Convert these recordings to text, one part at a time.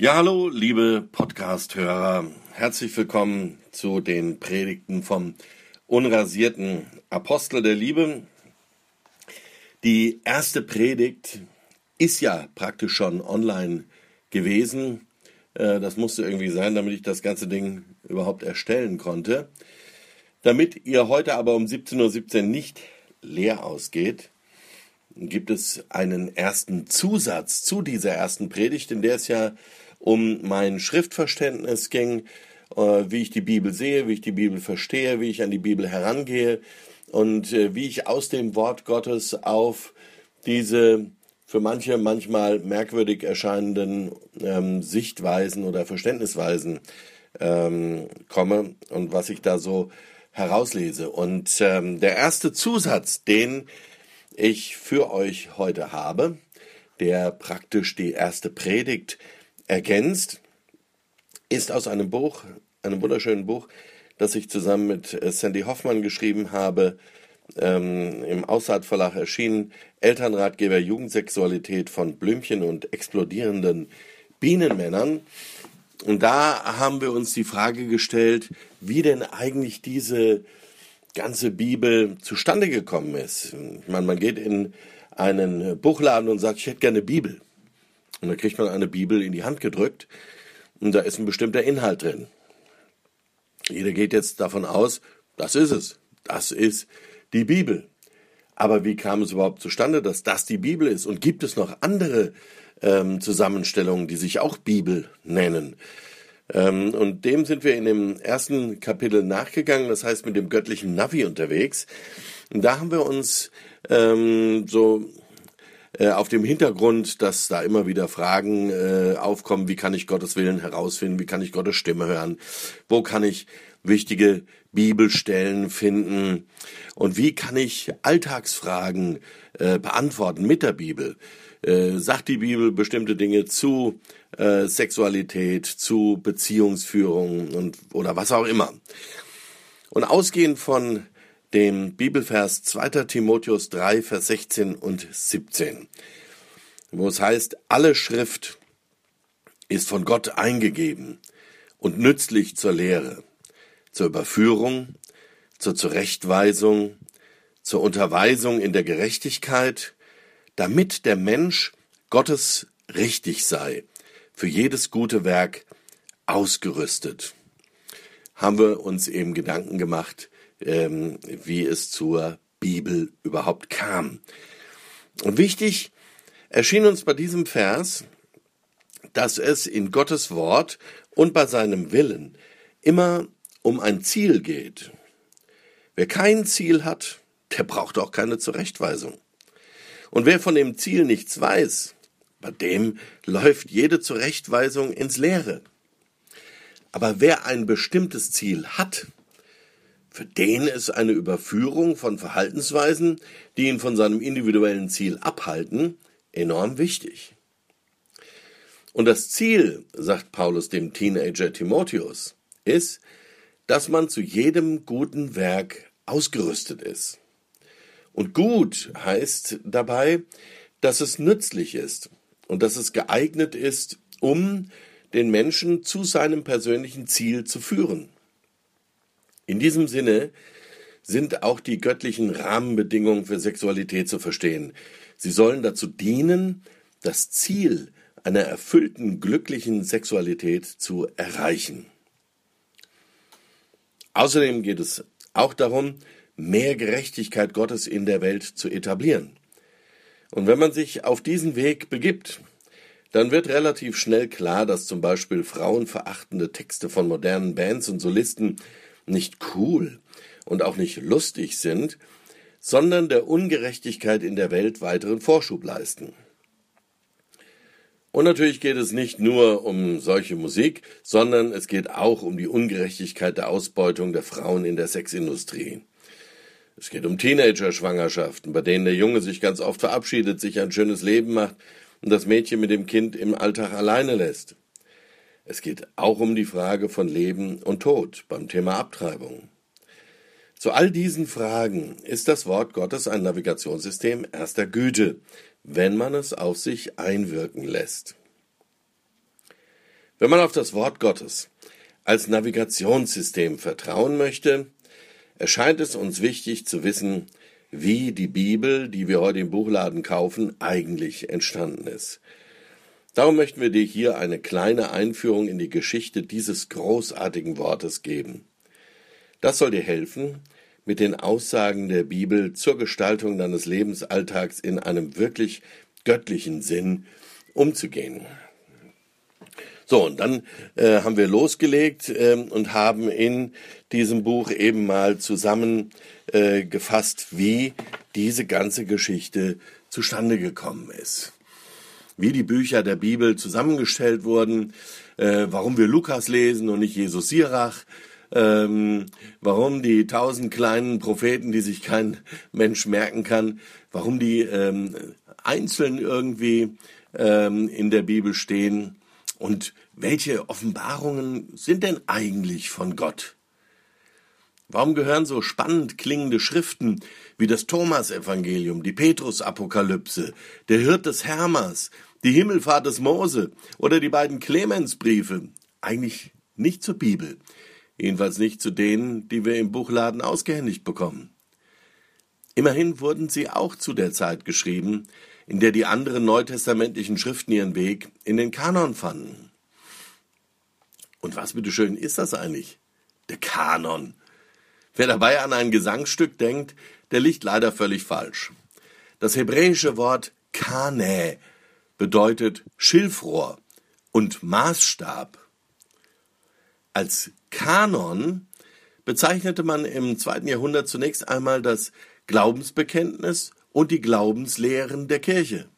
Ja, hallo, liebe Podcast-Hörer. Herzlich willkommen zu den Predigten vom unrasierten Apostel der Liebe. Die erste Predigt ist ja praktisch schon online gewesen. Äh, das musste irgendwie sein, damit ich das ganze Ding überhaupt erstellen konnte. Damit ihr heute aber um 17.17 Uhr nicht leer ausgeht, gibt es einen ersten Zusatz zu dieser ersten Predigt, in der es ja um mein Schriftverständnis ging, äh, wie ich die Bibel sehe, wie ich die Bibel verstehe, wie ich an die Bibel herangehe und äh, wie ich aus dem Wort Gottes auf diese für manche manchmal merkwürdig erscheinenden ähm, Sichtweisen oder Verständnisweisen ähm, komme und was ich da so herauslese. Und ähm, der erste Zusatz, den ich für euch heute habe, der praktisch die erste Predigt ergänzt, ist aus einem Buch, einem wunderschönen Buch, das ich zusammen mit äh, Sandy Hoffmann geschrieben habe, ähm, im Aussaat Verlag erschienen, Elternratgeber Jugendsexualität von Blümchen und explodierenden Bienenmännern. Und da haben wir uns die Frage gestellt, wie denn eigentlich diese ganze Bibel zustande gekommen ist. Ich meine, man geht in einen Buchladen und sagt, ich hätte gerne Bibel. Und dann kriegt man eine Bibel in die Hand gedrückt und da ist ein bestimmter Inhalt drin. Jeder geht jetzt davon aus, das ist es. Das ist die Bibel. Aber wie kam es überhaupt zustande, dass das die Bibel ist? Und gibt es noch andere ähm, Zusammenstellungen, die sich auch Bibel nennen? Ähm, und dem sind wir in dem ersten Kapitel nachgegangen, das heißt mit dem göttlichen Navi unterwegs. Und da haben wir uns ähm, so äh, auf dem Hintergrund, dass da immer wieder Fragen äh, aufkommen, wie kann ich Gottes Willen herausfinden, wie kann ich Gottes Stimme hören, wo kann ich wichtige Bibelstellen finden und wie kann ich Alltagsfragen äh, beantworten mit der Bibel. Äh, sagt die Bibel bestimmte Dinge zu äh, Sexualität, zu Beziehungsführung und oder was auch immer. Und ausgehend von dem Bibelvers 2. Timotheus 3, Vers 16 und 17, wo es heißt, alle Schrift ist von Gott eingegeben und nützlich zur Lehre, zur Überführung, zur Zurechtweisung, zur Unterweisung in der Gerechtigkeit, damit der Mensch Gottes richtig sei, für jedes gute Werk ausgerüstet. Haben wir uns eben Gedanken gemacht, ähm, wie es zur Bibel überhaupt kam. Und wichtig erschien uns bei diesem Vers, dass es in Gottes Wort und bei seinem Willen immer um ein Ziel geht. Wer kein Ziel hat, der braucht auch keine Zurechtweisung. Und wer von dem Ziel nichts weiß, bei dem läuft jede Zurechtweisung ins Leere. Aber wer ein bestimmtes Ziel hat, für den ist eine Überführung von Verhaltensweisen, die ihn von seinem individuellen Ziel abhalten, enorm wichtig. Und das Ziel, sagt Paulus dem Teenager Timotheus, ist, dass man zu jedem guten Werk ausgerüstet ist. Und gut heißt dabei, dass es nützlich ist und dass es geeignet ist, um den Menschen zu seinem persönlichen Ziel zu führen. In diesem Sinne sind auch die göttlichen Rahmenbedingungen für Sexualität zu verstehen. Sie sollen dazu dienen, das Ziel einer erfüllten, glücklichen Sexualität zu erreichen. Außerdem geht es auch darum, mehr Gerechtigkeit Gottes in der Welt zu etablieren. Und wenn man sich auf diesen Weg begibt, dann wird relativ schnell klar, dass zum Beispiel frauenverachtende Texte von modernen Bands und Solisten nicht cool und auch nicht lustig sind, sondern der Ungerechtigkeit in der Welt weiteren Vorschub leisten. Und natürlich geht es nicht nur um solche Musik, sondern es geht auch um die Ungerechtigkeit der Ausbeutung der Frauen in der Sexindustrie. Es geht um Teenager-Schwangerschaften, bei denen der Junge sich ganz oft verabschiedet, sich ein schönes Leben macht und das Mädchen mit dem Kind im Alltag alleine lässt. Es geht auch um die Frage von Leben und Tod beim Thema Abtreibung. Zu all diesen Fragen ist das Wort Gottes ein Navigationssystem erster Güte, wenn man es auf sich einwirken lässt. Wenn man auf das Wort Gottes als Navigationssystem vertrauen möchte, erscheint es uns wichtig zu wissen, wie die Bibel, die wir heute im Buchladen kaufen, eigentlich entstanden ist. Darum möchten wir dir hier eine kleine Einführung in die Geschichte dieses großartigen Wortes geben. Das soll dir helfen, mit den Aussagen der Bibel zur Gestaltung deines Lebensalltags in einem wirklich göttlichen Sinn umzugehen. So, und dann äh, haben wir losgelegt äh, und haben in diesem Buch eben mal zusammengefasst, äh, wie diese ganze Geschichte zustande gekommen ist. Wie die Bücher der Bibel zusammengestellt wurden, äh, warum wir Lukas lesen und nicht Jesus Sirach, ähm, warum die tausend kleinen Propheten, die sich kein Mensch merken kann, warum die ähm, einzeln irgendwie ähm, in der Bibel stehen und welche Offenbarungen sind denn eigentlich von Gott? Warum gehören so spannend klingende Schriften wie das Thomas-Evangelium, die Petrus-Apokalypse, der Hirt des Hermas, die Himmelfahrt des Mose oder die beiden Clemensbriefe eigentlich nicht zur Bibel, jedenfalls nicht zu denen, die wir im Buchladen ausgehändigt bekommen. Immerhin wurden sie auch zu der Zeit geschrieben, in der die anderen neutestamentlichen Schriften ihren Weg in den Kanon fanden. Und was bitteschön ist das eigentlich? Der Kanon. Wer dabei an ein Gesangsstück denkt, der liegt leider völlig falsch. Das hebräische Wort Kane bedeutet Schilfrohr und Maßstab. Als Kanon bezeichnete man im zweiten Jahrhundert zunächst einmal das Glaubensbekenntnis und die Glaubenslehren der Kirche.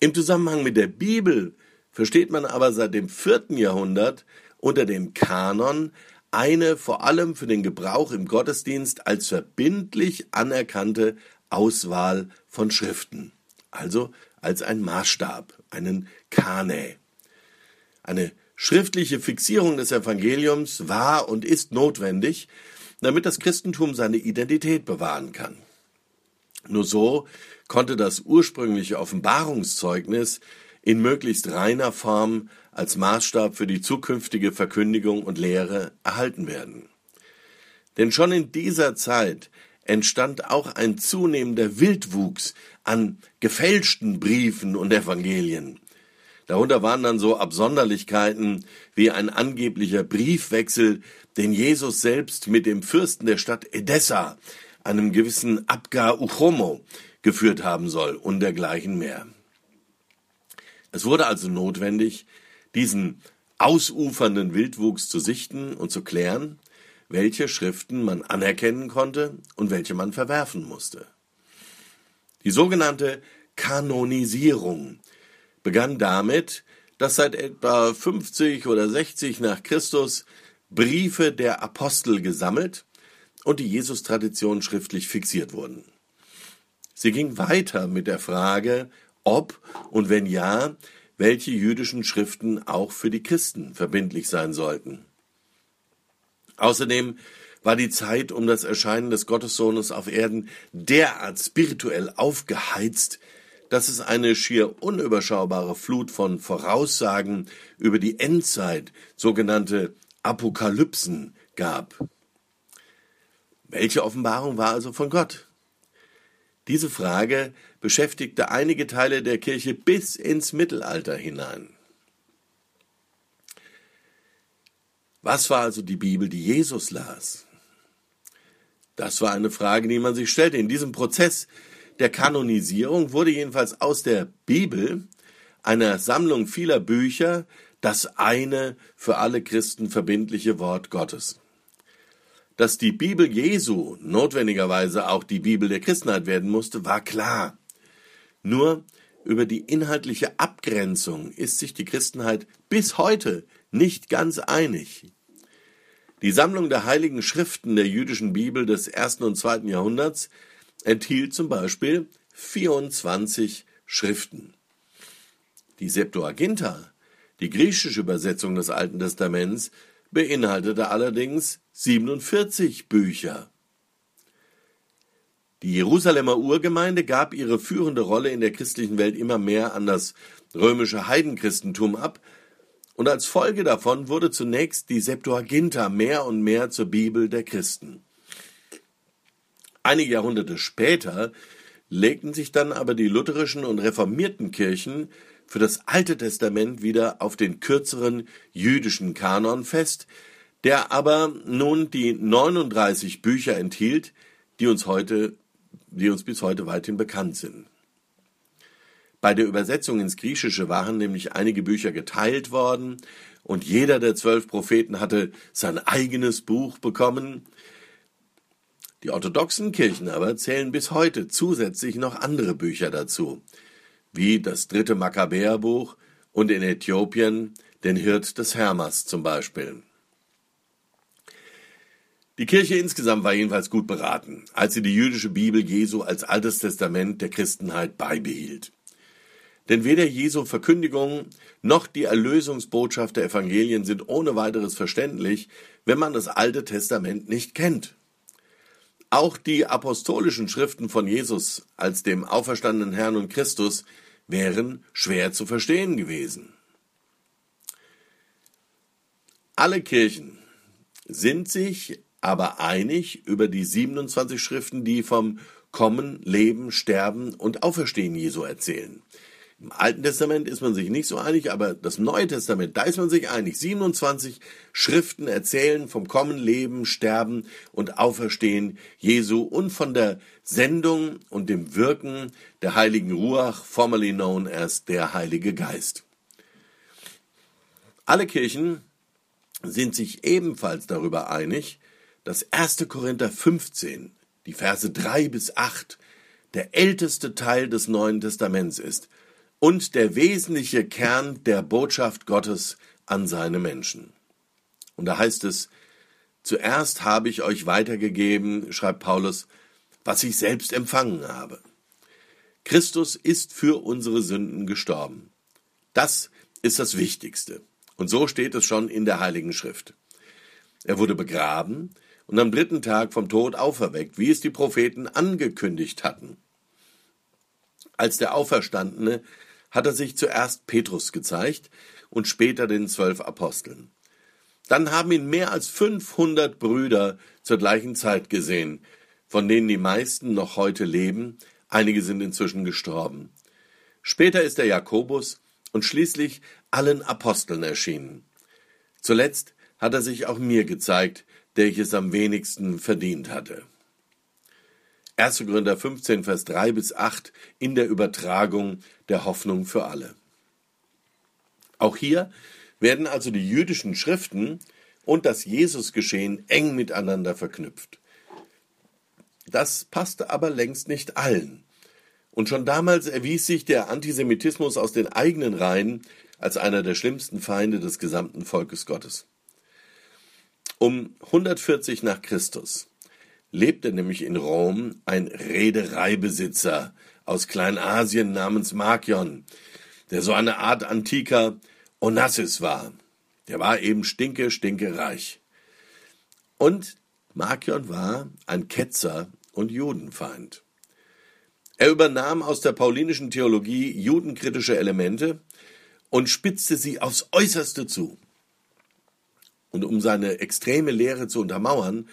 Im Zusammenhang mit der Bibel versteht man aber seit dem vierten Jahrhundert unter dem Kanon eine vor allem für den Gebrauch im Gottesdienst als verbindlich anerkannte Auswahl von Schriften, also als ein Maßstab, einen Kane. Eine schriftliche Fixierung des Evangeliums war und ist notwendig, damit das Christentum seine Identität bewahren kann. Nur so konnte das ursprüngliche Offenbarungszeugnis in möglichst reiner Form als Maßstab für die zukünftige Verkündigung und Lehre erhalten werden. Denn schon in dieser Zeit entstand auch ein zunehmender Wildwuchs an gefälschten Briefen und Evangelien. Darunter waren dann so Absonderlichkeiten wie ein angeblicher Briefwechsel, den Jesus selbst mit dem Fürsten der Stadt Edessa einem gewissen Abgar Uchomo geführt haben soll und dergleichen mehr. Es wurde also notwendig, diesen ausufernden Wildwuchs zu sichten und zu klären, welche Schriften man anerkennen konnte und welche man verwerfen musste. Die sogenannte Kanonisierung begann damit, dass seit etwa 50 oder 60 nach Christus Briefe der Apostel gesammelt und die Jesus-Tradition schriftlich fixiert wurden. Sie ging weiter mit der Frage, ob und wenn ja, welche jüdischen Schriften auch für die Christen verbindlich sein sollten. Außerdem war die Zeit um das Erscheinen des Gottessohnes auf Erden derart spirituell aufgeheizt, dass es eine schier unüberschaubare Flut von Voraussagen über die Endzeit, sogenannte Apokalypsen, gab. Welche Offenbarung war also von Gott? Diese Frage beschäftigte einige Teile der Kirche bis ins Mittelalter hinein. Was war also die Bibel, die Jesus las? Das war eine Frage, die man sich stellte. In diesem Prozess der Kanonisierung wurde jedenfalls aus der Bibel, einer Sammlung vieler Bücher, das eine für alle Christen verbindliche Wort Gottes. Dass die Bibel Jesu notwendigerweise auch die Bibel der Christenheit werden musste, war klar. Nur über die inhaltliche Abgrenzung ist sich die Christenheit bis heute nicht ganz einig. Die Sammlung der heiligen Schriften der jüdischen Bibel des ersten und zweiten Jahrhunderts enthielt zum Beispiel 24 Schriften. Die Septuaginta, die griechische Übersetzung des Alten Testaments, beinhaltete allerdings 47 Bücher. Die Jerusalemer Urgemeinde gab ihre führende Rolle in der christlichen Welt immer mehr an das römische Heidenchristentum ab Und als Folge davon wurde zunächst die Septuaginta mehr und mehr zur Bibel der Christen. Einige Jahrhunderte später legten sich dann aber die lutherischen und reformierten Kirchen für das Alte Testament wieder auf den kürzeren jüdischen Kanon fest, der aber nun die 39 Bücher enthielt, die uns heute, die uns bis heute weithin bekannt sind. Bei der Übersetzung ins Griechische waren nämlich einige Bücher geteilt worden und jeder der zwölf Propheten hatte sein eigenes Buch bekommen. Die orthodoxen Kirchen aber zählen bis heute zusätzlich noch andere Bücher dazu, wie das dritte Makkabäerbuch und in Äthiopien den Hirt des Hermas zum Beispiel. Die Kirche insgesamt war jedenfalls gut beraten, als sie die jüdische Bibel Jesu als Altes Testament der Christenheit beibehielt. Denn weder Jesu Verkündigung noch die Erlösungsbotschaft der Evangelien sind ohne weiteres verständlich, wenn man das Alte Testament nicht kennt. Auch die apostolischen Schriften von Jesus als dem auferstandenen Herrn und Christus wären schwer zu verstehen gewesen. Alle Kirchen sind sich aber einig über die 27 Schriften, die vom Kommen, Leben, Sterben und Auferstehen Jesu erzählen. Im Alten Testament ist man sich nicht so einig, aber das Neue Testament, da ist man sich einig. 27 Schriften erzählen vom Kommen, Leben, Sterben und Auferstehen Jesu und von der Sendung und dem Wirken der heiligen Ruach, formerly known as der Heilige Geist. Alle Kirchen sind sich ebenfalls darüber einig, dass 1. Korinther 15, die Verse 3 bis 8, der älteste Teil des Neuen Testaments ist und der wesentliche Kern der Botschaft Gottes an seine Menschen. Und da heißt es, zuerst habe ich euch weitergegeben, schreibt Paulus, was ich selbst empfangen habe. Christus ist für unsere Sünden gestorben. Das ist das Wichtigste. Und so steht es schon in der Heiligen Schrift. Er wurde begraben und am dritten Tag vom Tod auferweckt, wie es die Propheten angekündigt hatten. Als der Auferstandene hat er sich zuerst Petrus gezeigt und später den zwölf Aposteln. Dann haben ihn mehr als 500 Brüder zur gleichen Zeit gesehen, von denen die meisten noch heute leben, einige sind inzwischen gestorben. Später ist er Jakobus und schließlich allen Aposteln erschienen. Zuletzt hat er sich auch mir gezeigt, der ich es am wenigsten verdient hatte. 1. Korinther 15, Vers 3 bis 8 in der Übertragung der Hoffnung für alle. Auch hier werden also die jüdischen Schriften und das Jesusgeschehen eng miteinander verknüpft. Das passte aber längst nicht allen. Und schon damals erwies sich der Antisemitismus aus den eigenen Reihen als einer der schlimmsten Feinde des gesamten Volkes Gottes. Um 140 nach Christus lebte nämlich in Rom ein Reedereibesitzer aus Kleinasien namens Markion, der so eine Art antiker Onassis war. Der war eben stinke, stinke reich. Und Markion war ein Ketzer und Judenfeind. Er übernahm aus der paulinischen Theologie judenkritische Elemente und spitzte sie aufs äußerste zu. Und um seine extreme Lehre zu untermauern,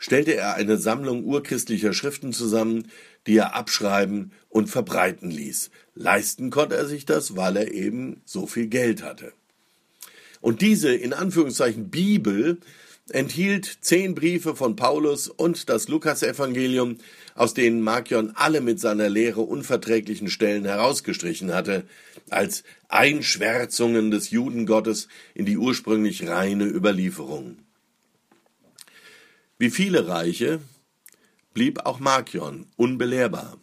stellte er eine Sammlung urchristlicher Schriften zusammen, die er abschreiben und verbreiten ließ. Leisten konnte er sich das, weil er eben so viel Geld hatte. Und diese in Anführungszeichen Bibel enthielt zehn Briefe von Paulus und das Lukasevangelium, aus denen Markion alle mit seiner Lehre unverträglichen Stellen herausgestrichen hatte, als Einschwärzungen des Judengottes in die ursprünglich reine Überlieferung. Wie viele Reiche blieb auch Markion unbelehrbar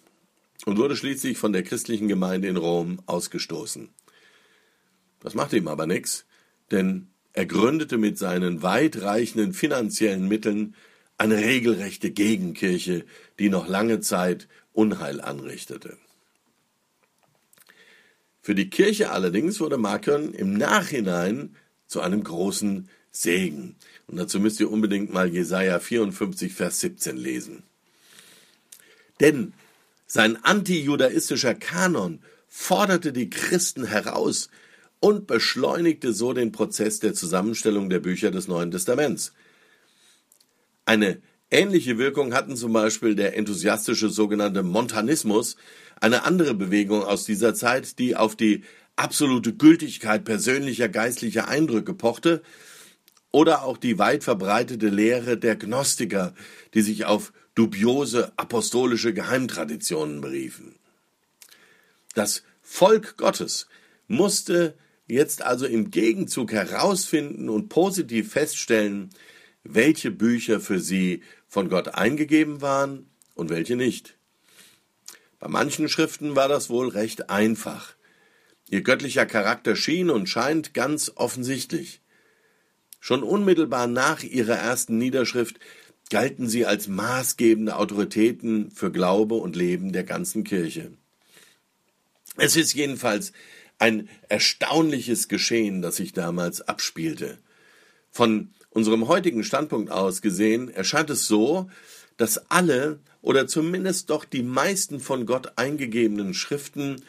und wurde schließlich von der christlichen Gemeinde in Rom ausgestoßen. Das machte ihm aber nichts, denn er gründete mit seinen weitreichenden finanziellen Mitteln eine regelrechte Gegenkirche, die noch lange Zeit Unheil anrichtete. Für die Kirche allerdings wurde Markion im Nachhinein zu einem großen Segen. Und dazu müsst ihr unbedingt mal Jesaja 54, Vers 17 lesen. Denn sein antijudaistischer Kanon forderte die Christen heraus und beschleunigte so den Prozess der Zusammenstellung der Bücher des Neuen Testaments. Eine ähnliche Wirkung hatten zum Beispiel der enthusiastische sogenannte Montanismus, eine andere Bewegung aus dieser Zeit, die auf die absolute Gültigkeit persönlicher geistlicher Eindrücke pochte, oder auch die weit verbreitete Lehre der Gnostiker, die sich auf dubiose apostolische Geheimtraditionen beriefen. Das Volk Gottes musste jetzt also im Gegenzug herausfinden und positiv feststellen, welche Bücher für sie von Gott eingegeben waren und welche nicht. Bei manchen Schriften war das wohl recht einfach. Ihr göttlicher Charakter schien und scheint ganz offensichtlich. Schon unmittelbar nach ihrer ersten Niederschrift galten sie als maßgebende Autoritäten für Glaube und Leben der ganzen Kirche. Es ist jedenfalls ein erstaunliches Geschehen, das sich damals abspielte. Von unserem heutigen Standpunkt aus gesehen erscheint es so, dass alle oder zumindest doch die meisten von Gott eingegebenen Schriften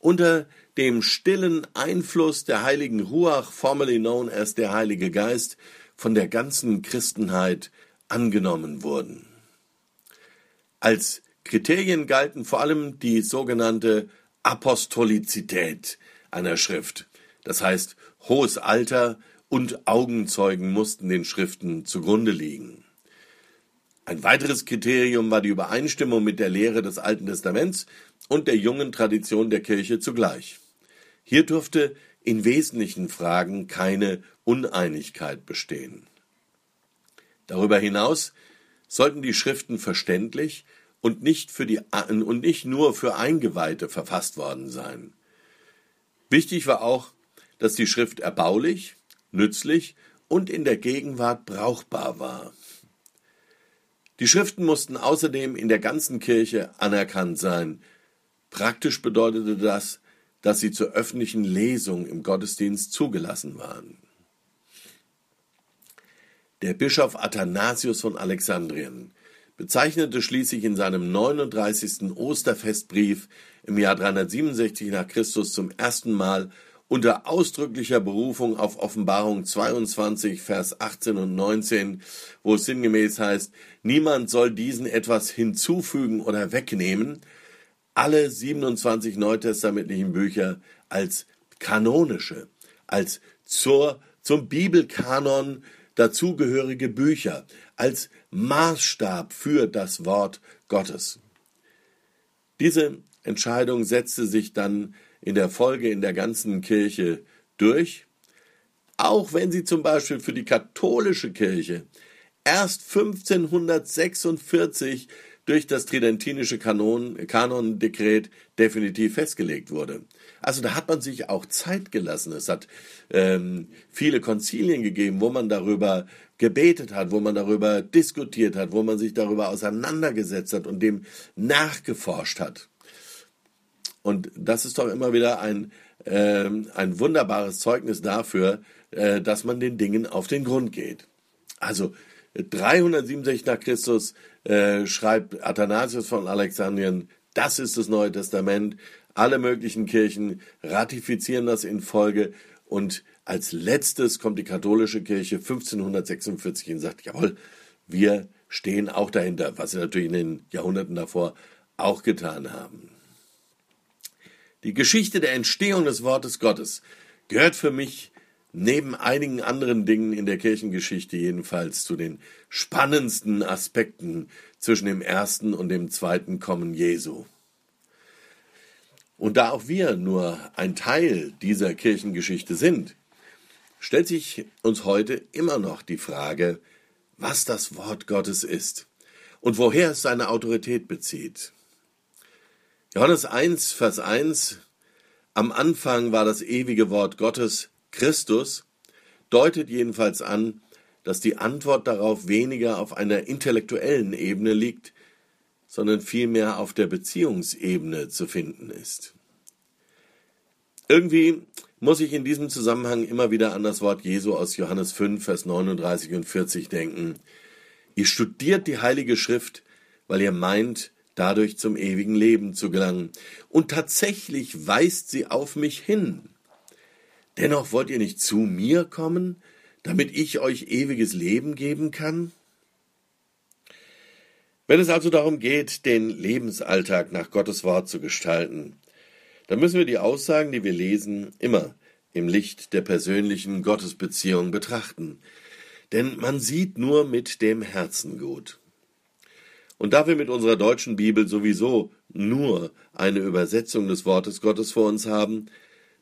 unter dem stillen Einfluss der heiligen Ruach, formerly known as der Heilige Geist, von der ganzen Christenheit angenommen wurden. Als Kriterien galten vor allem die sogenannte Apostolizität einer Schrift, das heißt hohes Alter und Augenzeugen mussten den Schriften zugrunde liegen. Ein weiteres Kriterium war die Übereinstimmung mit der Lehre des Alten Testaments und der jungen Tradition der Kirche zugleich. Hier durfte in wesentlichen Fragen keine Uneinigkeit bestehen. Darüber hinaus sollten die Schriften verständlich und nicht, für die, und nicht nur für Eingeweihte verfasst worden sein. Wichtig war auch, dass die Schrift erbaulich, nützlich und in der Gegenwart brauchbar war. Die Schriften mussten außerdem in der ganzen Kirche anerkannt sein. Praktisch bedeutete das, dass sie zur öffentlichen Lesung im Gottesdienst zugelassen waren. Der Bischof Athanasius von Alexandrien bezeichnete schließlich in seinem 39. Osterfestbrief im Jahr 367 nach Christus zum ersten Mal unter ausdrücklicher Berufung auf Offenbarung 22, Vers 18 und 19, wo es sinngemäß heißt, niemand soll diesen etwas hinzufügen oder wegnehmen, alle 27 neutestamentlichen Bücher als kanonische, als zur, zum Bibelkanon dazugehörige Bücher, als Maßstab für das Wort Gottes. Diese Entscheidung setzte sich dann in der Folge in der ganzen Kirche durch, auch wenn sie zum Beispiel für die katholische Kirche erst 1546 durch das tridentinische Kanon, Kanondekret definitiv festgelegt wurde. Also da hat man sich auch Zeit gelassen. Es hat ähm, viele Konzilien gegeben, wo man darüber gebetet hat, wo man darüber diskutiert hat, wo man sich darüber auseinandergesetzt hat und dem nachgeforscht hat. Und das ist doch immer wieder ein, äh, ein wunderbares Zeugnis dafür, äh, dass man den Dingen auf den Grund geht. Also 367 nach Christus äh, schreibt Athanasius von Alexandrien, das ist das Neue Testament. Alle möglichen Kirchen ratifizieren das in Folge und als letztes kommt die katholische Kirche 1546 und sagt, jawohl, wir stehen auch dahinter, was sie natürlich in den Jahrhunderten davor auch getan haben. Die Geschichte der Entstehung des Wortes Gottes gehört für mich neben einigen anderen Dingen in der Kirchengeschichte jedenfalls zu den spannendsten Aspekten zwischen dem ersten und dem zweiten Kommen Jesu. Und da auch wir nur ein Teil dieser Kirchengeschichte sind, stellt sich uns heute immer noch die Frage, was das Wort Gottes ist und woher es seine Autorität bezieht. Johannes 1, Vers 1 Am Anfang war das ewige Wort Gottes, Christus deutet jedenfalls an, dass die Antwort darauf weniger auf einer intellektuellen Ebene liegt, sondern vielmehr auf der Beziehungsebene zu finden ist. Irgendwie muss ich in diesem Zusammenhang immer wieder an das Wort Jesu aus Johannes 5, Vers 39 und 40 denken. Ihr studiert die Heilige Schrift, weil ihr meint, dadurch zum ewigen Leben zu gelangen. Und tatsächlich weist sie auf mich hin. Dennoch wollt ihr nicht zu mir kommen, damit ich euch ewiges Leben geben kann? Wenn es also darum geht, den Lebensalltag nach Gottes Wort zu gestalten, dann müssen wir die Aussagen, die wir lesen, immer im Licht der persönlichen Gottesbeziehung betrachten. Denn man sieht nur mit dem Herzen gut. Und da wir mit unserer deutschen Bibel sowieso nur eine Übersetzung des Wortes Gottes vor uns haben,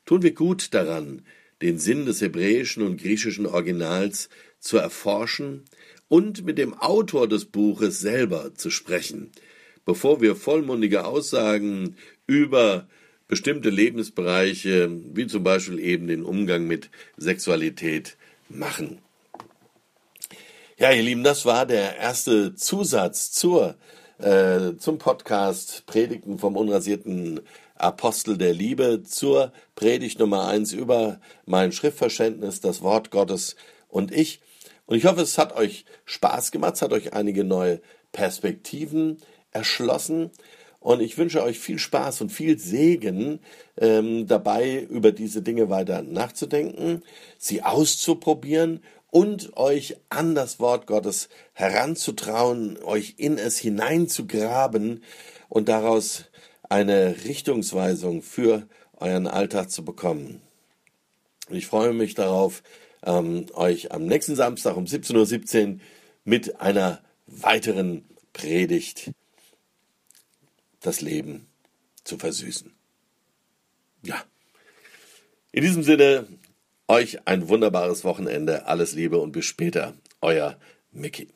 tun wir gut daran, den Sinn des hebräischen und griechischen Originals zu erforschen und mit dem Autor des Buches selber zu sprechen, bevor wir vollmundige Aussagen über bestimmte Lebensbereiche, wie zum Beispiel eben den Umgang mit Sexualität, machen. Ja, ihr Lieben, das war der erste Zusatz zur, äh, zum Podcast Predigten vom unrasierten Apostel der Liebe zur Predigt Nummer eins über mein Schriftverständnis, das Wort Gottes und ich. Und ich hoffe, es hat euch Spaß gemacht, es hat euch einige neue Perspektiven erschlossen. Und ich wünsche euch viel Spaß und viel Segen ähm, dabei, über diese Dinge weiter nachzudenken, sie auszuprobieren und euch an das Wort Gottes heranzutrauen, euch in es hineinzugraben und daraus eine Richtungsweisung für euren Alltag zu bekommen. Ich freue mich darauf, ähm, euch am nächsten Samstag um 17.17 Uhr mit einer weiteren Predigt das Leben zu versüßen. Ja. In diesem Sinne, euch ein wunderbares Wochenende, alles Liebe und bis später, euer Mickey.